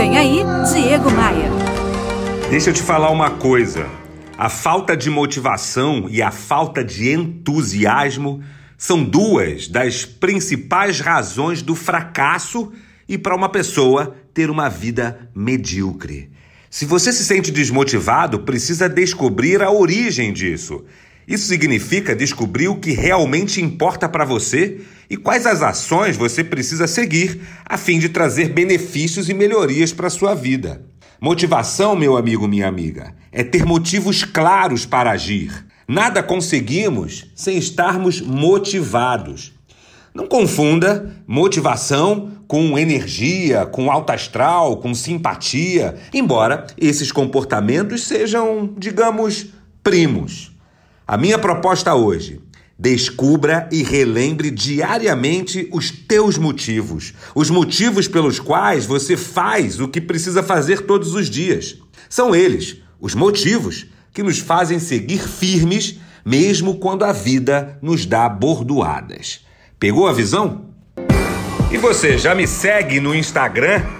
Vem aí, Diego Maia. Deixa eu te falar uma coisa. A falta de motivação e a falta de entusiasmo são duas das principais razões do fracasso e para uma pessoa ter uma vida medíocre. Se você se sente desmotivado, precisa descobrir a origem disso. Isso significa descobrir o que realmente importa para você e quais as ações você precisa seguir a fim de trazer benefícios e melhorias para a sua vida. Motivação, meu amigo, minha amiga, é ter motivos claros para agir. Nada conseguimos sem estarmos motivados. Não confunda motivação com energia, com alta astral, com simpatia, embora esses comportamentos sejam, digamos, primos. A minha proposta hoje Descubra e relembre diariamente os teus motivos, os motivos pelos quais você faz o que precisa fazer todos os dias. São eles, os motivos, que nos fazem seguir firmes, mesmo quando a vida nos dá bordoadas. Pegou a visão? E você já me segue no Instagram?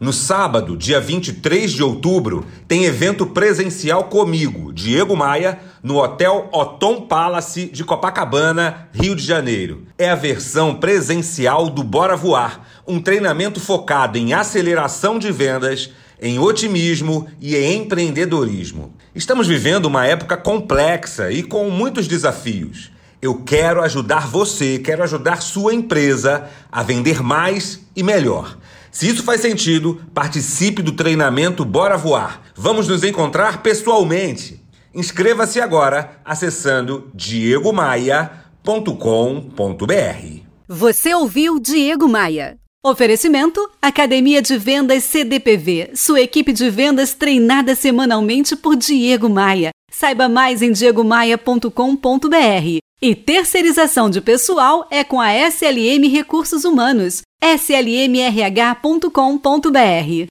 No sábado, dia 23 de outubro, tem evento presencial comigo, Diego Maia, no Hotel Otom Palace de Copacabana, Rio de Janeiro. É a versão presencial do Bora Voar, um treinamento focado em aceleração de vendas, em otimismo e em empreendedorismo. Estamos vivendo uma época complexa e com muitos desafios. Eu quero ajudar você, quero ajudar sua empresa a vender mais e melhor. Se isso faz sentido, participe do treinamento Bora Voar. Vamos nos encontrar pessoalmente. Inscreva-se agora acessando diegomaia.com.br. Você ouviu Diego Maia. Oferecimento: Academia de Vendas CDPV, sua equipe de vendas treinada semanalmente por Diego Maia. Saiba mais em diegomaia.com.br. E terceirização de pessoal é com a SLM Recursos Humanos, slmrh.com.br.